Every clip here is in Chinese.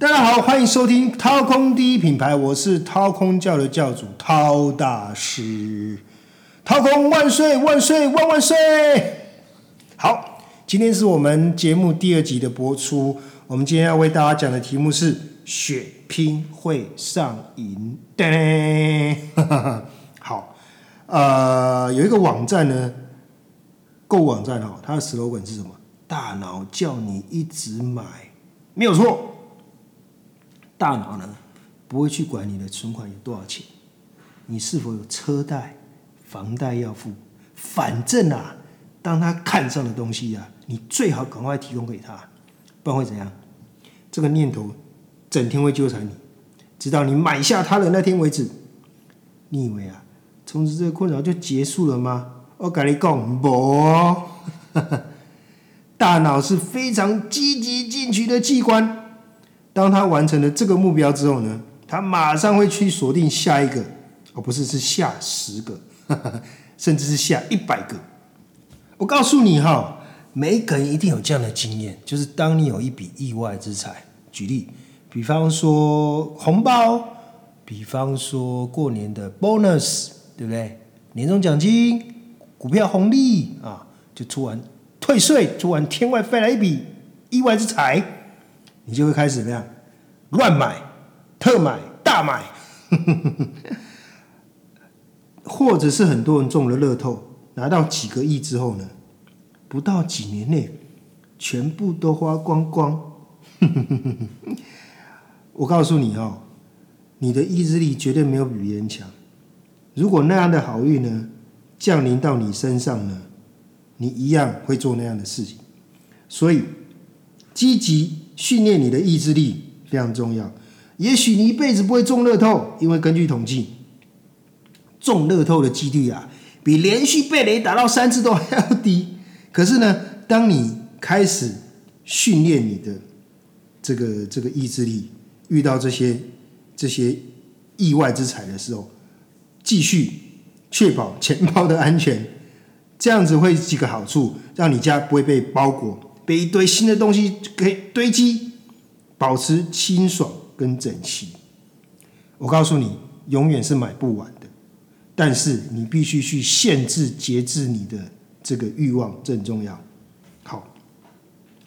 大家好，欢迎收听掏空第一品牌，我是掏空教的教主掏大师。掏空万岁万岁万万岁！好，今天是我们节目第二集的播出。我们今天要为大家讲的题目是血拼会上瘾。噔，好，呃，有一个网站呢，购物网站哦，它的 slogan 是什么？大脑叫你一直买，没有错。大脑呢，不会去管你的存款有多少钱，你是否有车贷、房贷要付。反正啊，当他看上的东西啊，你最好赶快提供给他，不然会怎样？这个念头整天会纠缠你，直到你买下他的那天为止。你以为啊，从此这个困扰就结束了吗？我跟你讲，不，大脑是非常积极进取的器官。当他完成了这个目标之后呢，他马上会去锁定下一个，而不是是下十个，甚至是下一百个。我告诉你哈，每一个人一定有这样的经验，就是当你有一笔意外之财，举例，比方说红包，比方说过年的 bonus，对不对？年终奖金、股票红利啊，就突然退税，突然天外飞来一笔意外之财。你就会开始怎么样？乱买、特买、大买，或者是很多人中了乐透，拿到几个亿之后呢？不到几年内，全部都花光光。我告诉你哦，你的意志力绝对没有比别人强。如果那样的好运呢降临到你身上呢，你一样会做那样的事情。所以，积极。训练你的意志力非常重要。也许你一辈子不会中乐透，因为根据统计，中乐透的几率啊，比连续被雷打到三次都还要低。可是呢，当你开始训练你的这个这个意志力，遇到这些这些意外之财的时候，继续确保钱包的安全，这样子会几个好处，让你家不会被包裹。被一堆新的东西给堆积，保持清爽跟整齐。我告诉你，永远是买不完的，但是你必须去限制、节制你的这个欲望，这很重要。好，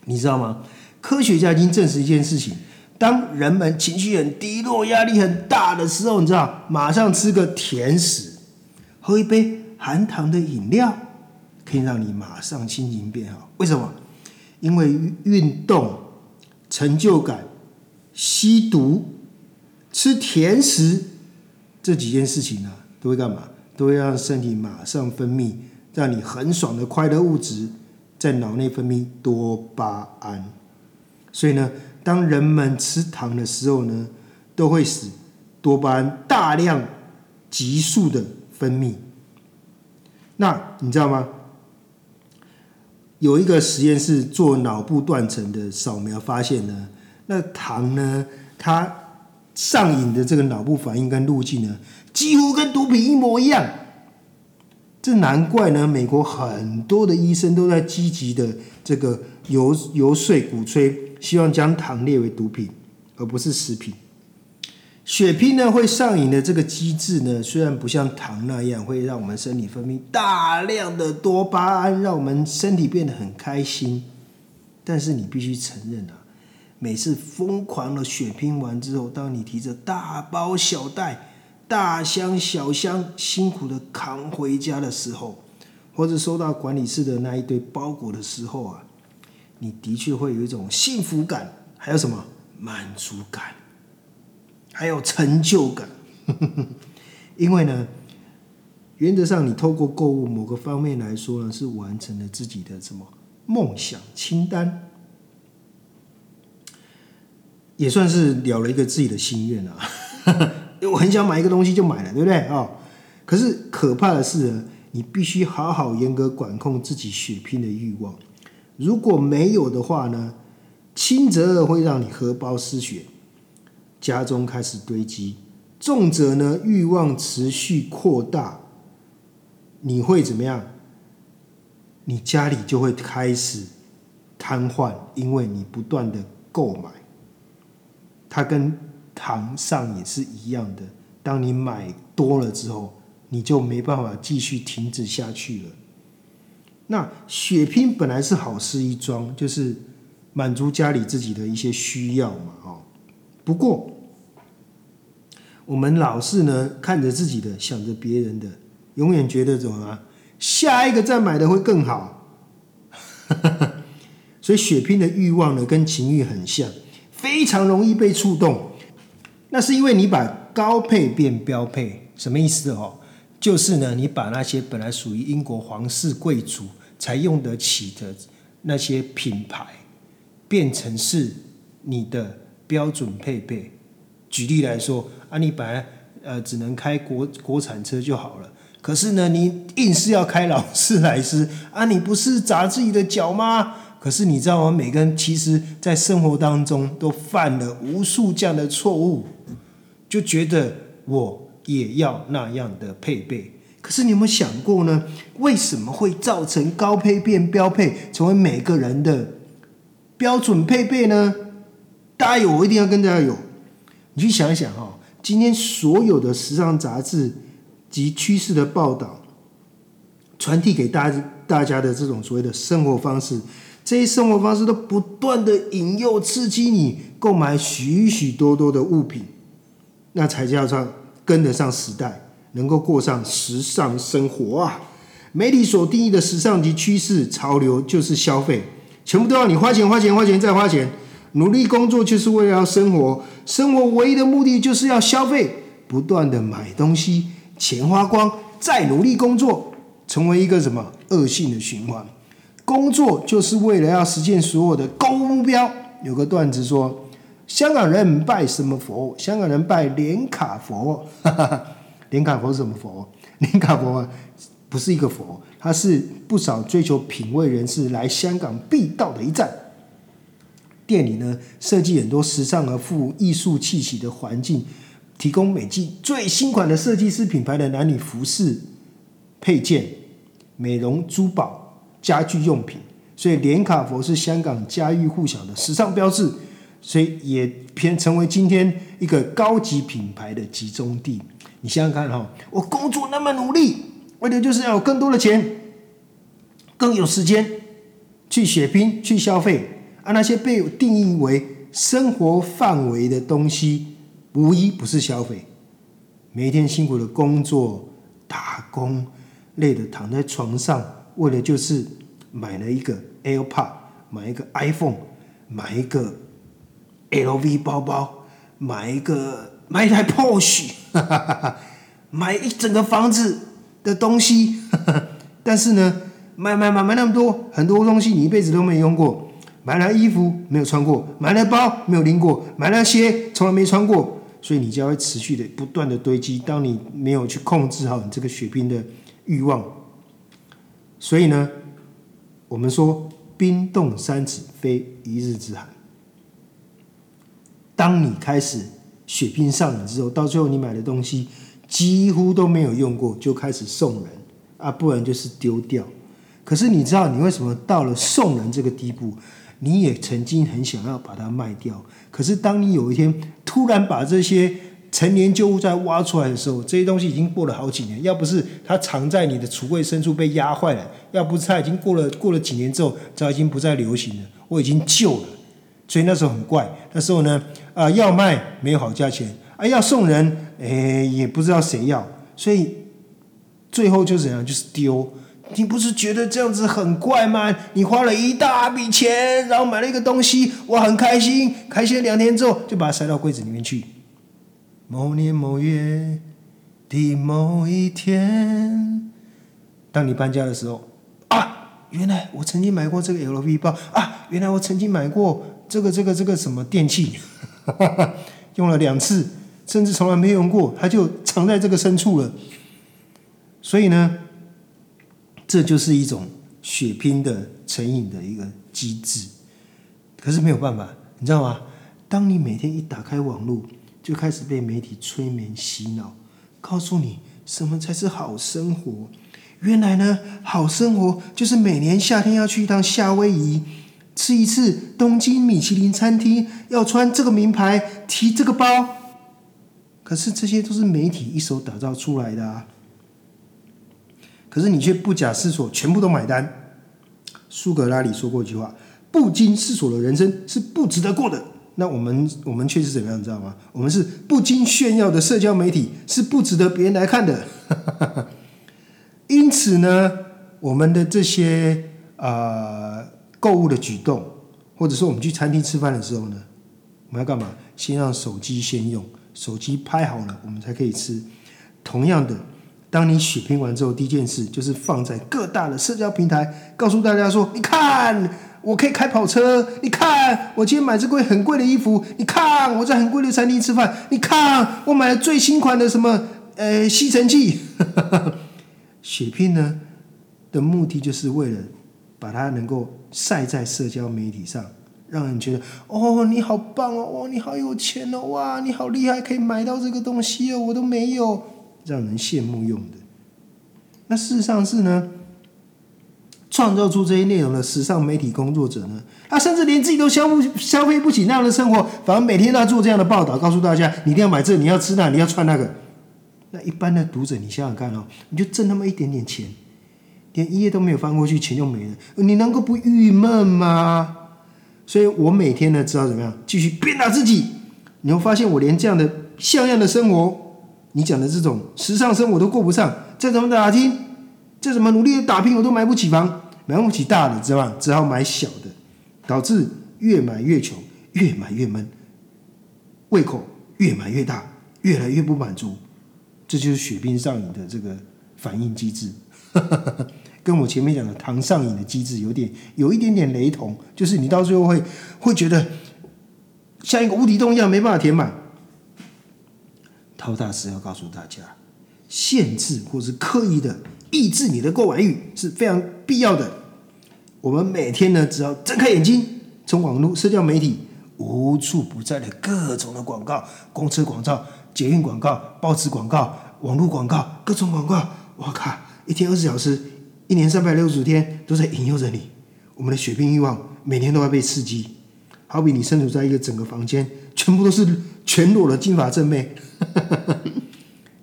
你知道吗？科学家已经证实一件事情：当人们情绪很低落、压力很大的时候，你知道，马上吃个甜食，喝一杯含糖的饮料，可以让你马上心情变好。为什么？因为运动、成就感、吸毒、吃甜食这几件事情呢，都会干嘛？都会让身体马上分泌让你很爽的快乐物质，在脑内分泌多巴胺。所以呢，当人们吃糖的时候呢，都会使多巴胺大量、急速的分泌。那你知道吗？有一个实验室做脑部断层的扫描，发现呢，那糖呢，它上瘾的这个脑部反应跟路径呢，几乎跟毒品一模一样。这难怪呢，美国很多的医生都在积极的这个游游说、鼓吹，希望将糖列为毒品，而不是食品。血拼呢会上瘾的这个机制呢，虽然不像糖那样会让我们身体分泌大量的多巴胺，让我们身体变得很开心，但是你必须承认啊，每次疯狂的血拼完之后，当你提着大包小袋、大箱小箱辛苦的扛回家的时候，或者收到管理室的那一堆包裹的时候啊，你的确会有一种幸福感，还有什么满足感。还有成就感，因为呢，原则上你透过购物某个方面来说呢，是完成了自己的什么梦想清单，也算是了了一个自己的心愿啊。我很想买一个东西就买了，对不对啊？可是可怕的是呢，你必须好好严格管控自己血拼的欲望，如果没有的话呢，轻则会让你荷包失血。家中开始堆积，重则呢欲望持续扩大，你会怎么样？你家里就会开始瘫痪，因为你不断的购买。它跟糖上也是一样的。当你买多了之后，你就没办法继续停止下去了。那血拼本来是好事一桩，就是满足家里自己的一些需要嘛，哦。不过我们老是呢看着自己的，想着别人的，永远觉得怎么啊？下一个再买的会更好。所以血拼的欲望呢，跟情欲很像，非常容易被触动。那是因为你把高配变标配，什么意思哦？就是呢，你把那些本来属于英国皇室贵族才用得起的那些品牌，变成是你的标准配备。举例来说，啊，你本来呃只能开国国产车就好了，可是呢，你硬是要开劳斯莱斯，啊，你不是砸自己的脚吗？可是你知道吗？每个人其实在生活当中都犯了无数这样的错误，就觉得我。也要那样的配备，可是你有没有想过呢？为什么会造成高配变标配，成为每个人的标准配备呢？大家有，我一定要跟大家有。你去想一想哈，今天所有的时尚杂志及趋势的报道，传递给大家大家的这种所谓的生活方式，这些生活方式都不断的引诱刺激你购买许许多多的物品，那才叫上。跟得上时代，能够过上时尚生活啊！媒体所定义的时尚及趋势潮流就是消费，全部都要你花钱花钱花钱再花钱，努力工作就是为了要生活，生活唯一的目的就是要消费，不断的买东西，钱花光再努力工作，成为一个什么恶性的循环？工作就是为了要实现所有的高目标。有个段子说。香港人拜什么佛？香港人拜连卡佛。哈 哈连卡佛是什么佛？连卡佛不是一个佛，它是不少追求品味人士来香港必到的一站。店里呢，设计很多时尚而富艺术气息的环境，提供每季最新款的设计师品牌的男女服饰、配件、美容珠宝、家居用品。所以，连卡佛是香港家喻户晓的时尚标志。所以也偏成为今天一个高级品牌的集中地。你想想看哈，我工作那么努力，为的就是要有更多的钱，更有时间去血拼、去消费。而那些被定义为生活范围的东西，无一不是消费。每一天辛苦的工作、打工，累的躺在床上，为的就是买了一个 AirPod，买一个 iPhone，买一个。LV 包包，买一个买一台 Porsche，买一整个房子的东西，但是呢，买买买买那么多很多东西，你一辈子都没用过，买来衣服没有穿过，买来包没有拎过，买来鞋从来没穿过，所以你就会持续的不断的堆积。当你没有去控制好你这个血拼的欲望，所以呢，我们说冰冻三尺非一日之寒。当你开始血拼上瘾之后，到最后你买的东西几乎都没有用过，就开始送人啊，不然就是丢掉。可是你知道你为什么到了送人这个地步？你也曾经很想要把它卖掉。可是当你有一天突然把这些陈年旧物再挖出来的时候，这些东西已经过了好几年。要不是它藏在你的橱柜深处被压坏了，要不是它已经过了过了几年之后，早已经不再流行了。我已经旧了。所以那时候很怪，那时候呢，啊，要卖没有好价钱，啊，要送人，哎，也不知道谁要，所以最后就怎样，就是丢。你不是觉得这样子很怪吗？你花了一大笔钱，然后买了一个东西，我很开心，开心两天之后就把它塞到柜子里面去。某年某月的某一天，当你搬家的时候，啊，原来我曾经买过这个 LV 包，啊，原来我曾经买过。这个这个这个什么电器，用了两次，甚至从来没用过，它就藏在这个深处了。所以呢，这就是一种血拼的成瘾的一个机制。可是没有办法，你知道吗？当你每天一打开网络，就开始被媒体催眠洗脑，告诉你什么才是好生活。原来呢，好生活就是每年夏天要去一趟夏威夷。吃一次东京米其林餐厅，要穿这个名牌，提这个包。可是这些都是媒体一手打造出来的啊。可是你却不假思索，全部都买单。苏格拉底说过一句话：“不经思索的人生是不值得过的。”那我们我们却是怎么样，你知道吗？我们是不经炫耀的社交媒体，是不值得别人来看的。因此呢，我们的这些啊购物的举动，或者说我们去餐厅吃饭的时候呢，我们要干嘛？先让手机先用，手机拍好了，我们才可以吃。同样的。当你血拼完之后，第一件事就是放在各大的社交平台，告诉大家说：“你看，我可以开跑车；你看，我今天买这贵很贵的衣服；你看，我在很贵的餐厅吃饭；你看，我买了最新款的什么呃吸尘器。”血拼呢的目的就是为了把它能够晒在社交媒体上，让人觉得：“哦，你好棒哦！哦，你好有钱哦！哇，你好厉害，可以买到这个东西哦，我都没有。”让人羡慕用的，那事实上是呢，创造出这些内容的时尚媒体工作者呢，他甚至连自己都消不消费不起那样的生活，反而每天都要做这样的报道，告诉大家你一定要买这，你要吃那，你要穿那个。那一般的读者，你想想看哦，你就挣那么一点点钱，连一页都没有翻过去，钱就没了，你能够不郁闷吗？所以我每天呢，知道怎么样继续鞭打自己，你会发现我连这样的像样的生活。你讲的这种时尚生活都过不上，再怎么打拼，再怎么努力的打拼，我都买不起房，买不起大的，知道吧？只好买小的，导致越买越穷，越买越闷，胃口越买越大，越来越不满足，这就是血拼上瘾的这个反应机制，跟我前面讲的糖上瘾的机制有点有一点点雷同，就是你到最后会会觉得像一个无底洞一样，没办法填满。陶大师要告诉大家，限制或是刻意的抑制你的购买欲是非常必要的。我们每天呢，只要睁开眼睛，从网络、社交媒体无处不在的各种的广告、公车广告、捷运广告、报纸广告、网络广告、各种广告，我靠，一天二十小时，一年三百六十五天都在引诱着你。我们的血拼欲望每天都要被刺激，好比你身处在一个整个房间，全部都是全裸的金发正妹。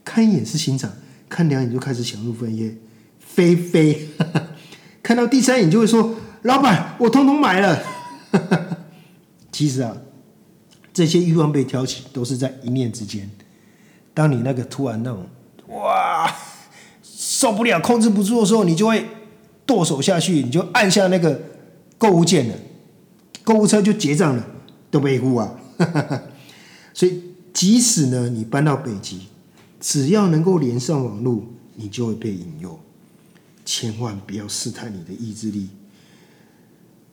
看一眼是欣赏，看两眼就开始想入非非，飞飞。看到第三眼就会说：“老板，我通通买了。” 其实啊，这些欲望被挑起都是在一念之间。当你那个突然那种哇受不了、控制不住的时候，你就会剁手下去，你就按下那个购物键了，购物车就结账了，都被呼啊！所以。即使呢，你搬到北极，只要能够连上网络，你就会被引诱。千万不要试探你的意志力。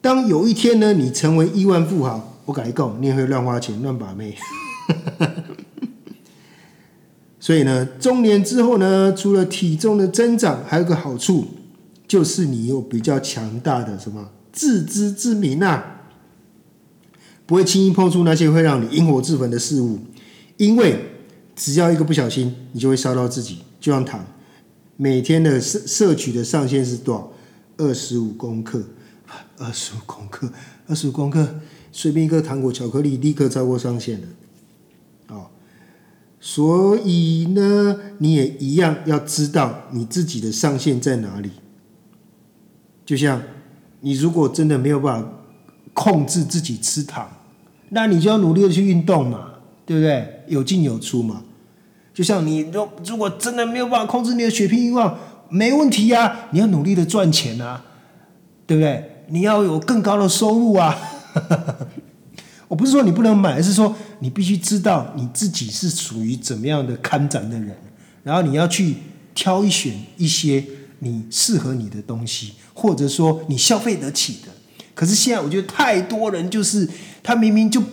当有一天呢，你成为亿万富豪，我敢告你也会乱花钱、乱把妹。所以呢，中年之后呢，除了体重的增长，还有个好处，就是你有比较强大的什么自知之明啊，不会轻易碰触那些会让你引火自焚的事物。因为只要一个不小心，你就会烧到自己。就像糖，每天的摄摄取的上限是多少？二十五公克，二十五公克，二十五公克，随便一个糖果、巧克力，立刻超过上限了。哦，所以呢，你也一样要知道你自己的上限在哪里。就像你如果真的没有办法控制自己吃糖，那你就要努力的去运动嘛。对不对？有进有出嘛。就像你，如如果真的没有办法控制你的血拼欲望，没问题呀。你要努力的赚钱啊，对不对？你要有更高的收入啊。我不是说你不能买，而是说你必须知道你自己是属于怎么样的看展的人，然后你要去挑选一些你适合你的东西，或者说你消费得起的。可是现在我觉得太多人就是他明明就。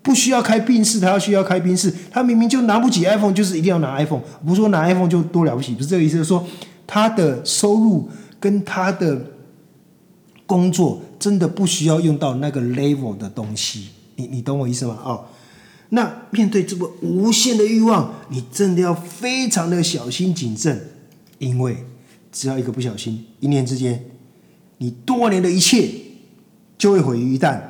不需要开宾士，他要需要开宾士。他明明就拿不起 iPhone，就是一定要拿 iPhone。不是说拿 iPhone 就多了不起，不是这个意思。是说他的收入跟他的工作真的不需要用到那个 level 的东西。你你懂我意思吗？哦，那面对这个无限的欲望，你真的要非常的小心谨慎，因为只要一个不小心，一念之间，你多年的一切就会毁于一旦。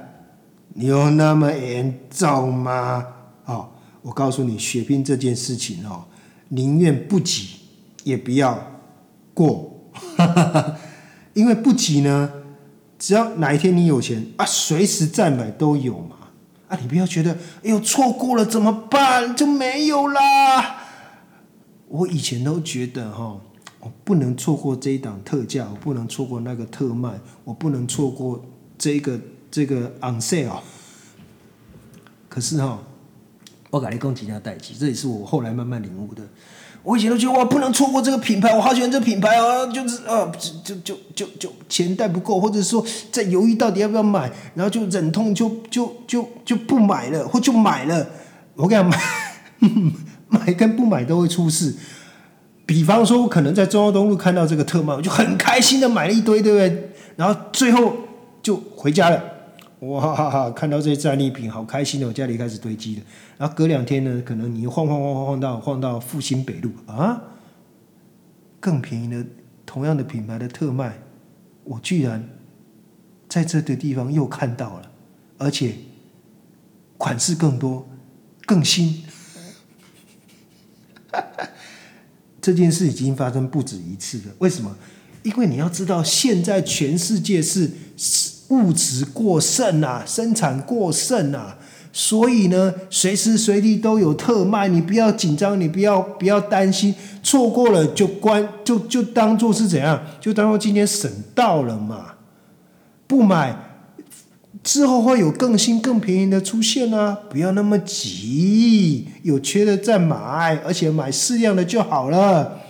你有那么严重吗？哦，我告诉你，血拼这件事情哦，宁愿不急也不要过，因为不急呢，只要哪一天你有钱啊，随时再买都有嘛。啊，你不要觉得，哎呦，错过了怎么办？就没有啦。我以前都觉得哈，我不能错过这一档特价，我不能错过那个特卖，我不能错过这个这个 on sale。可是哈，我改你讲几家代机，这也是我后来慢慢领悟的。我以前都觉得哇，不能错过这个品牌，我好喜欢这品牌哦，就是呃，就就就就钱带不够，或者说在犹豫到底要不要买，然后就忍痛就就就就不买了，或就买了。我跟你讲，买 买跟不买都会出事。比方说，我可能在中央东路看到这个特卖，我就很开心的买了一堆，对不对？然后最后就回家了。哇哈哈！看到这些战利品，好开心的，我家里开始堆积了。然后隔两天呢，可能你晃晃晃晃晃到晃到复兴北路啊，更便宜的同样的品牌的特卖，我居然在这个地方又看到了，而且款式更多、更新。这件事已经发生不止一次了。为什么？因为你要知道，现在全世界是。物质过剩啊，生产过剩啊，所以呢，随时随地都有特卖，你不要紧张，你不要不要担心，错过了就关就就当做是怎样，就当做今天省到了嘛。不买之后会有更新更便宜的出现啊，不要那么急，有缺的再买，而且买适量的就好了，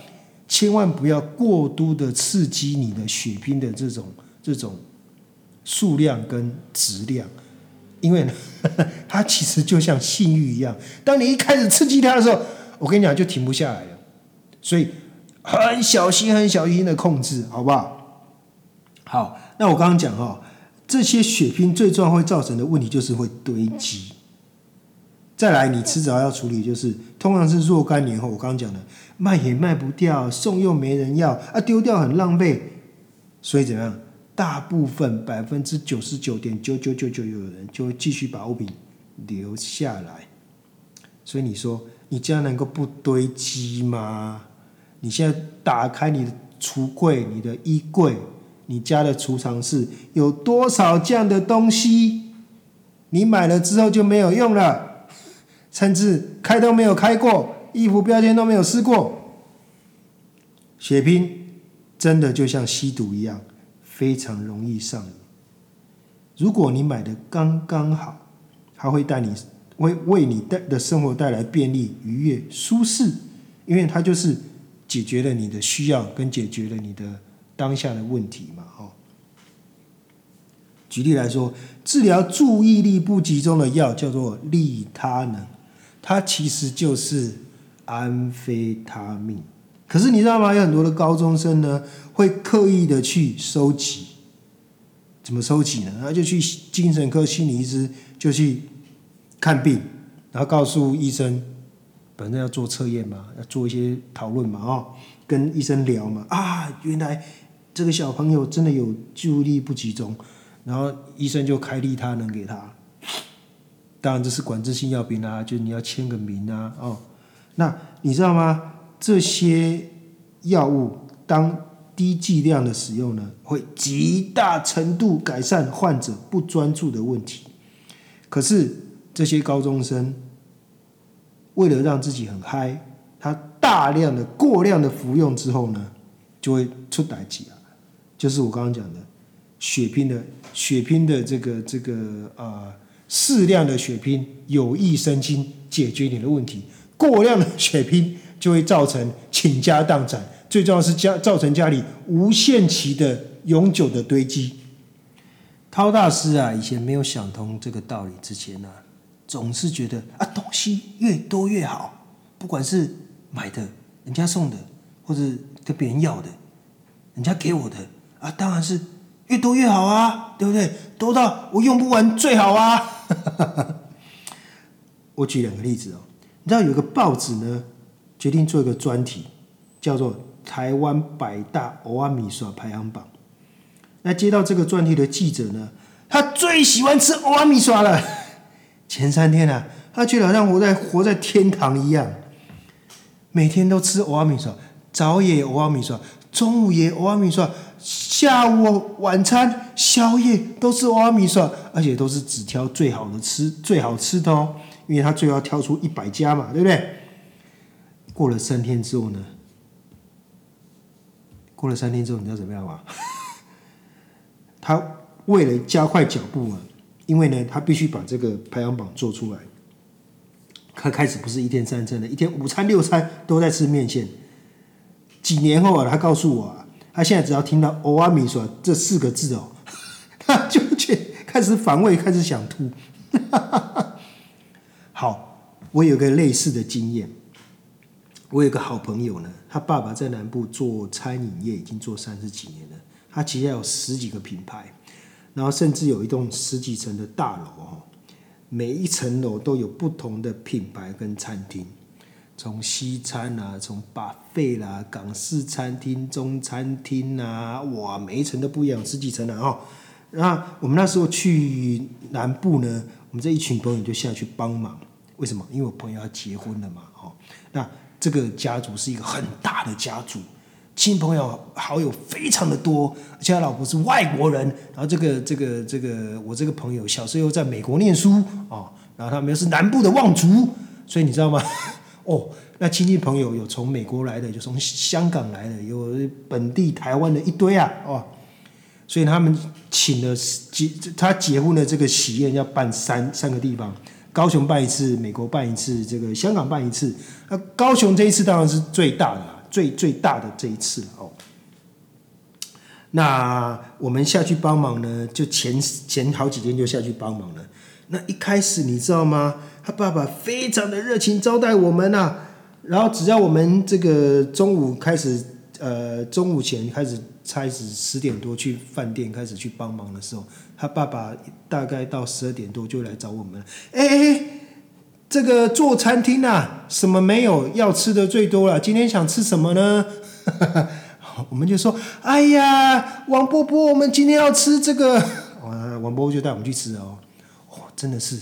千万不要过度的刺激你的血拼的这种这种。数量跟质量，因为 它其实就像性欲一样，当你一开始刺激它的时候，我跟你讲就停不下来了。所以很小心、很小心的控制，好不好？好，那我刚刚讲哈，这些血拼最重要会造成的问题就是会堆积。再来，你迟早要处理，就是通常是若干年后，我刚刚讲的卖也卖不掉，送又没人要啊，丢掉很浪费，所以怎样？大部分百分之九十九点九九九九有人就会继续把物品留下来，所以你说你家能够不堆积吗？你现在打开你的橱柜、你的衣柜、你家的储藏室，有多少这样的东西？你买了之后就没有用了，甚至开都没有开过，衣服标签都没有撕过。血拼真的就像吸毒一样。非常容易上瘾。如果你买的刚刚好，它会带你为为你带的生活带来便利、愉悦、舒适，因为它就是解决了你的需要，跟解决了你的当下的问题嘛。哦，举例来说，治疗注意力不集中的药叫做利他能，它其实就是安非他命。可是你知道吗？有很多的高中生呢，会刻意的去收集，怎么收集呢？他就去精神科心理医师就去看病，然后告诉医生，反正要做测验嘛，要做一些讨论嘛，哦，跟医生聊嘛，啊，原来这个小朋友真的有注意力不集中，然后医生就开利他能给他，当然这是管制性药品啊，就你要签个名啊，哦，那你知道吗？这些药物当低剂量的使用呢，会极大程度改善患者不专注的问题。可是这些高中生为了让自己很嗨，他大量的、过量的服用之后呢，就会出歹疾啊。就是我刚刚讲的血拼的血拼的这个这个啊，适量的血拼有益身心，解决你的问题；过量的血拼。就会造成倾家荡产，最重要是家造成家里无限期的永久的堆积。涛大师啊，以前没有想通这个道理之前呢，总是觉得啊，东西越多越好，不管是买的、人家送的，或者跟别人要的、人家给我的啊，当然是越多越好啊，对不对？多到我用不完最好啊。我举两个例子哦，你知道有个报纸呢？决定做一个专题，叫做《台湾百大欧阿米刷排行榜》。那接到这个专题的记者呢，他最喜欢吃欧阿米刷了。前三天啊，他觉得好像活在活在天堂一样，每天都吃欧阿米刷，早也欧阿米刷，中午也欧阿米刷，下午晚餐宵夜都是欧阿米刷，而且都是只挑最好的吃最好吃的哦，因为他最后要挑出一百家嘛，对不对？过了三天之后呢？过了三天之后，你知道怎么样吗？他为了加快脚步啊，因为呢，他必须把这个排行榜做出来。他开始不是一天三餐的，一天五餐六餐都在吃面线。几年后啊，他告诉我啊，他现在只要听到“欧阿米说”这四个字哦，他就去开始反胃，开始想吐。好，我有个类似的经验。我有个好朋友呢，他爸爸在南部做餐饮业，已经做三十几年了。他旗下有十几个品牌，然后甚至有一栋十几层的大楼哦，每一层楼都有不同的品牌跟餐厅，从西餐啊，从巴费啦，港式餐厅、中餐厅啊，哇，每一层都不一样，十几层了哦。那我们那时候去南部呢，我们这一群朋友就下去帮忙。为什么？因为我朋友要结婚了嘛，哦，那。这个家族是一个很大的家族，亲朋友好友非常的多，而且他老婆是外国人。然后这个这个这个我这个朋友小时候在美国念书哦，然后他们又是南部的望族，所以你知道吗？哦，那亲戚朋友有从美国来的，有从香港来的，有本地台湾的一堆啊，哦，所以他们请了结他结婚的这个喜宴要办三三个地方。高雄办一次，美国办一次，这个香港办一次。那高雄这一次当然是最大的，最最大的这一次哦。那我们下去帮忙呢，就前前好几天就下去帮忙了。那一开始你知道吗？他爸爸非常的热情招待我们呐。然后只要我们这个中午开始，呃，中午前开始。开始十点多去饭店开始去帮忙的时候，他爸爸大概到十二点多就来找我们。哎哎，这个做餐厅啊，什么没有要吃的最多了？今天想吃什么呢？我们就说，哎呀，王波波，我们今天要吃这个。王波波就带我们去吃哦。哇，真的是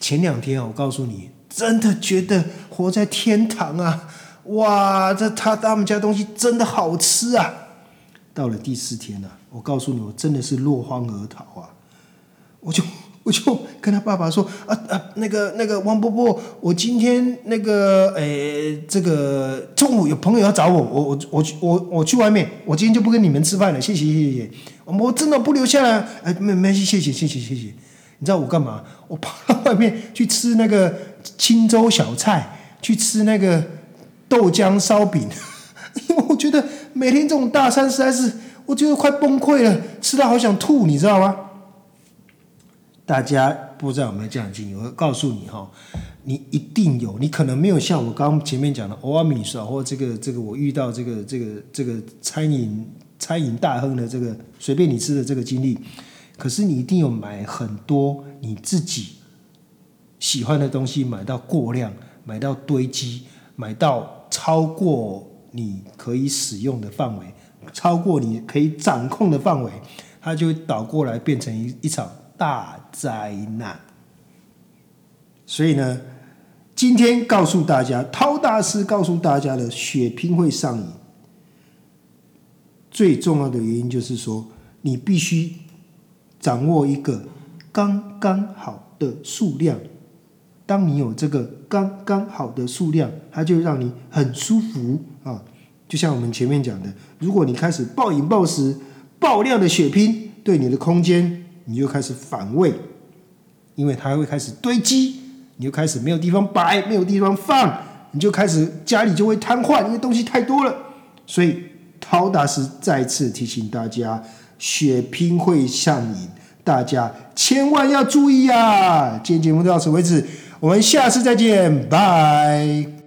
前两天我告诉你，真的觉得活在天堂啊！哇，这他他们家东西真的好吃啊！到了第四天了，我告诉你，我真的是落荒而逃啊！我就 我就跟他爸爸说啊啊，那个那个王伯伯，我今天那个诶，这个中午有朋友要找我，我我我去我我去外面，我今天就不跟你们吃饭了，谢谢谢谢。我真的不留下来，哎，没没事，谢谢谢谢谢谢。你知道我干嘛？我跑到外面去吃那个青州小菜，去吃那个豆浆烧饼，因为我觉得。每天这种大餐实在是，我觉得快崩溃了，吃到好想吐，你知道吗？大家不知道有没有这样经历？我告诉你哈，你一定有，你可能没有像我刚前面讲的欧阿米索，或这个这个我遇到这个这个这个餐饮餐饮大亨的这个随便你吃的这个经历，可是你一定有买很多你自己喜欢的东西，买到过量，买到堆积，买到超过。你可以使用的范围超过你可以掌控的范围，它就会倒过来变成一一场大灾难。所以呢，今天告诉大家，涛大师告诉大家的血拼会上瘾，最重要的原因就是说，你必须掌握一个刚刚好的数量。当你有这个刚刚好的数量，它就让你很舒服！就像我们前面讲的，如果你开始暴饮暴食、爆量的血拼，对你的空间你就开始反胃，因为它会开始堆积，你就开始没有地方摆、没有地方放，你就开始家里就会瘫痪，因为东西太多了。所以陶大师再次提醒大家，血拼会上瘾，大家千万要注意啊！今天节目到此为止。我们下次再见，拜。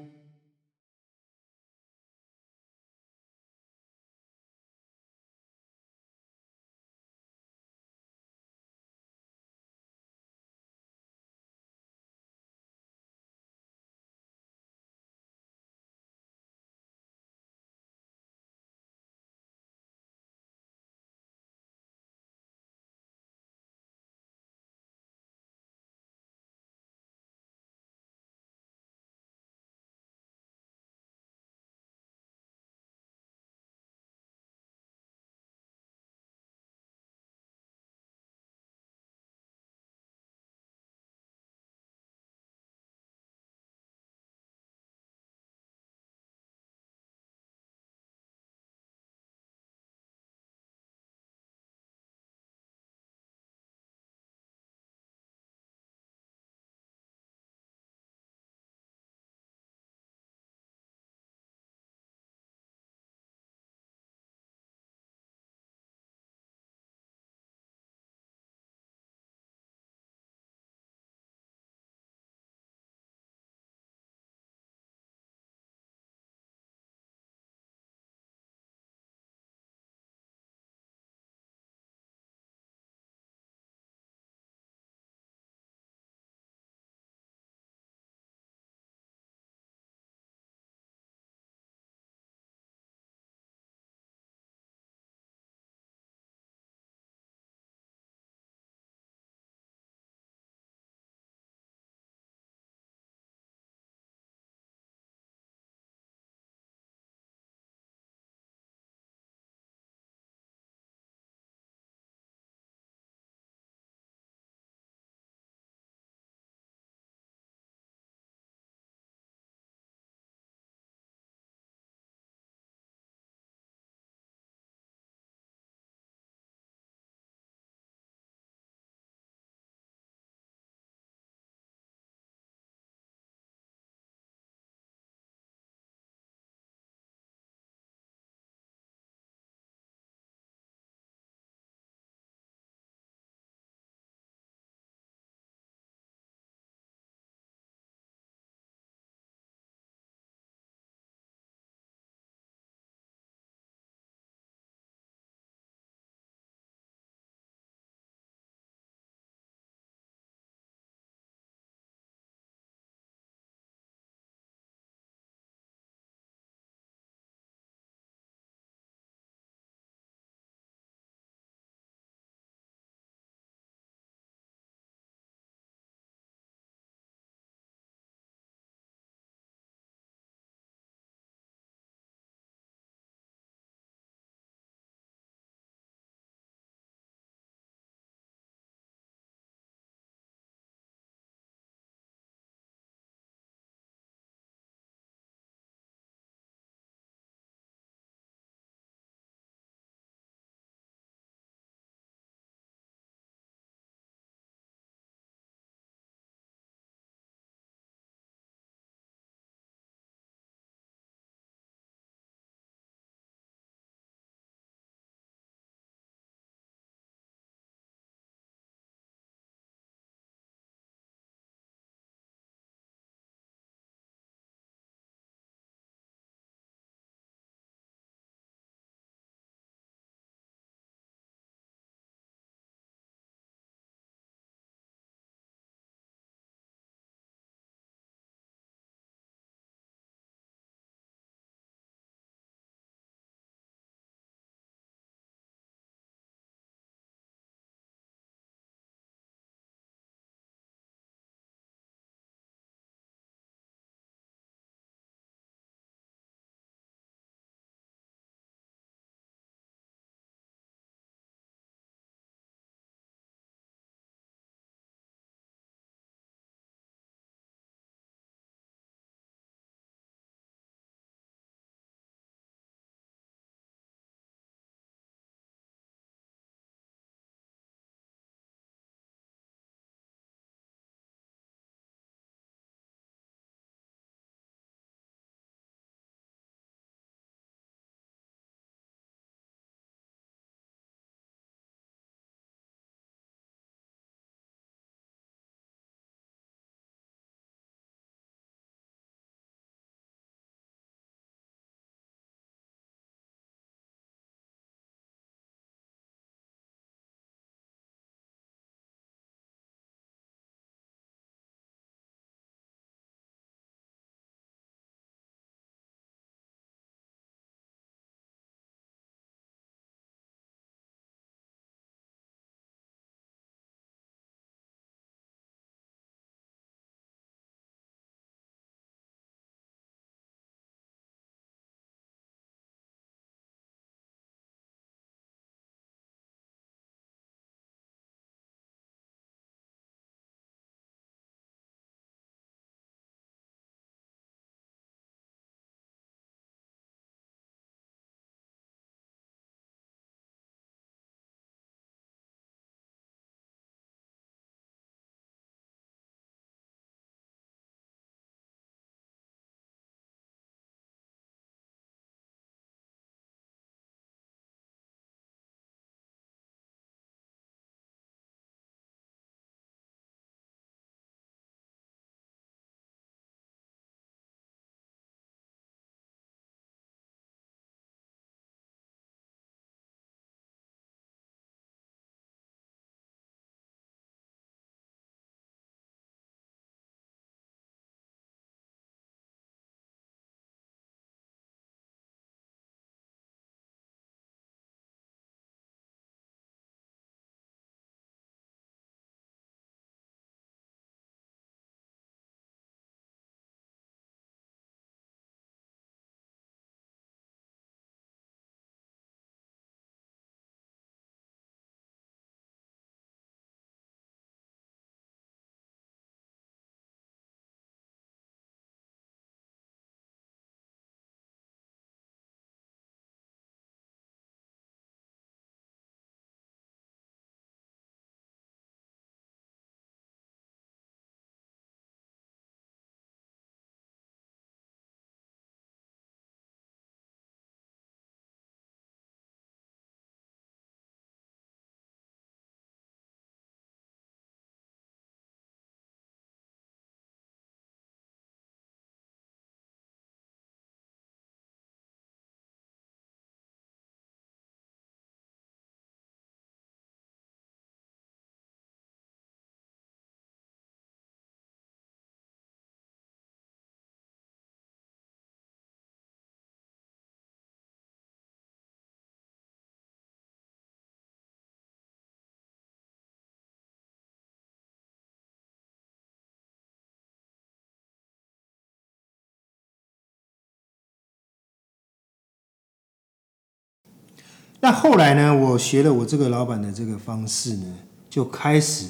那后来呢，我学了我这个老板的这个方式呢，就开始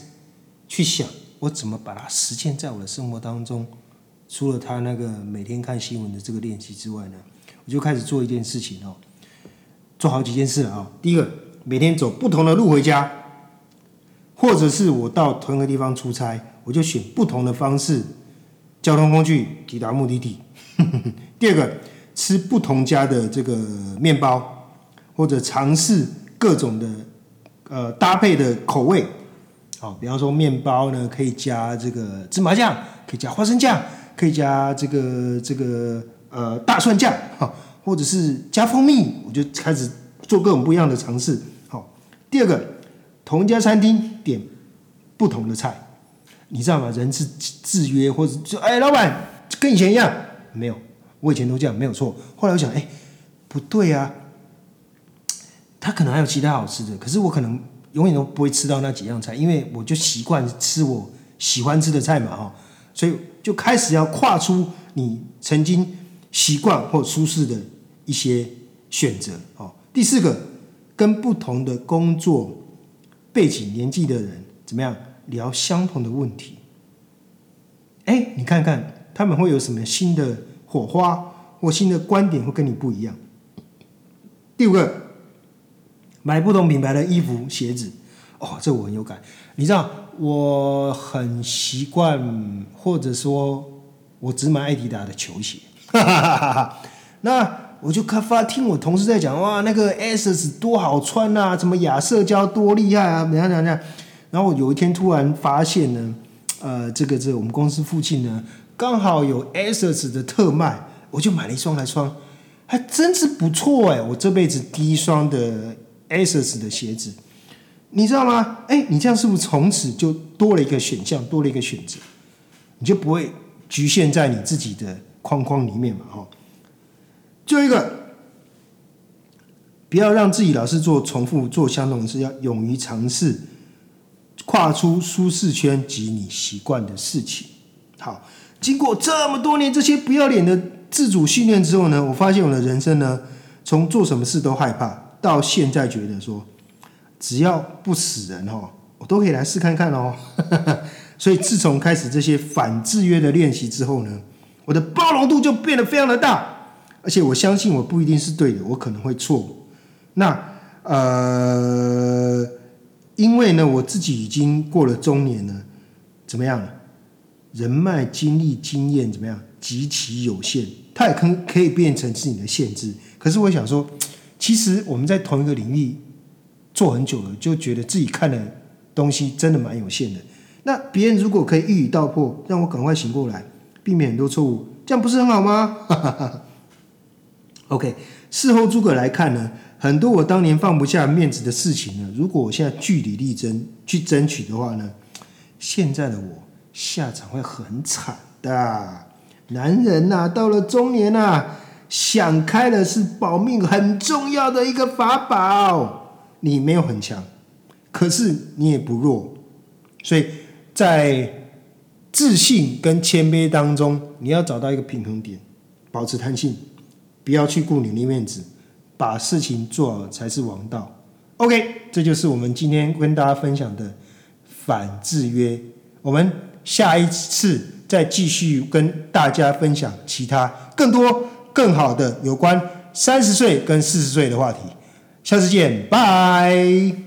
去想我怎么把它实践在我的生活当中。除了他那个每天看新闻的这个练习之外呢，我就开始做一件事情哦，做好几件事啊。第一个，每天走不同的路回家，或者是我到同一个地方出差，我就选不同的方式交通工具抵达目的地。第二个，吃不同家的这个面包，或者尝试各种的呃搭配的口味。好，比方说面包呢，可以加这个芝麻酱，可以加花生酱。可以加这个这个呃大蒜酱，哈，或者是加蜂蜜，我就开始做各种不一样的尝试。好，第二个，同一家餐厅点不同的菜，你知道吗？人是制约，或者就哎，老板跟以前一样，没有，我以前都这样，没有错。后来我想，哎，不对啊，他可能还有其他好吃的，可是我可能永远都不会吃到那几样菜，因为我就习惯吃我喜欢吃的菜嘛，哈。所以就开始要跨出你曾经习惯或舒适的一些选择哦。第四个，跟不同的工作背景、年纪的人怎么样聊相同的问题？哎，你看看他们会有什么新的火花或新的观点会跟你不一样。第五个，买不同品牌的衣服、鞋子。哦，这我很有感。你知道，我很习惯，或者说，我只买艾迪达的球鞋。那我就看发听我同事在讲，哇，那个 S S 多好穿啊，什么亚瑟胶多厉害啊，怎样怎样。然后有一天突然发现呢，呃，这个这我们公司附近呢，刚好有 S S 的特卖，我就买了一双来穿，还真是不错哎，我这辈子第一双的 Asus 的鞋子。你知道吗？哎，你这样是不是从此就多了一个选项，多了一个选择？你就不会局限在你自己的框框里面嘛？哈。最后一个，不要让自己老是做重复、做相同的事，要勇于尝试，跨出舒适圈及你习惯的事情。好，经过这么多年这些不要脸的自主训练之后呢，我发现我的人生呢，从做什么事都害怕，到现在觉得说。只要不死人哦，我都可以来试看看哦。所以自从开始这些反制约的练习之后呢，我的包容度就变得非常的大。而且我相信我不一定是对的，我可能会错。那呃，因为呢，我自己已经过了中年了，怎么样？人脉、经历、经验怎么样？极其有限，它也可可以变成是你的限制。可是我想说，其实我们在同一个领域。做很久了，就觉得自己看的东西真的蛮有限的。那别人如果可以一语道破，让我赶快醒过来，避免很多错误，这样不是很好吗？OK，事后诸葛来看呢，很多我当年放不下面子的事情呢，如果我现在据理力争去争取的话呢，现在的我下场会很惨的。男人呐，到了中年呐，想开了是保命很重要的一个法宝。你没有很强，可是你也不弱，所以在自信跟谦卑当中，你要找到一个平衡点，保持弹性，不要去顾你的面子，把事情做好才是王道。OK，这就是我们今天跟大家分享的反制约。我们下一次再继续跟大家分享其他更多更好的有关三十岁跟四十岁的话题。下次见，拜。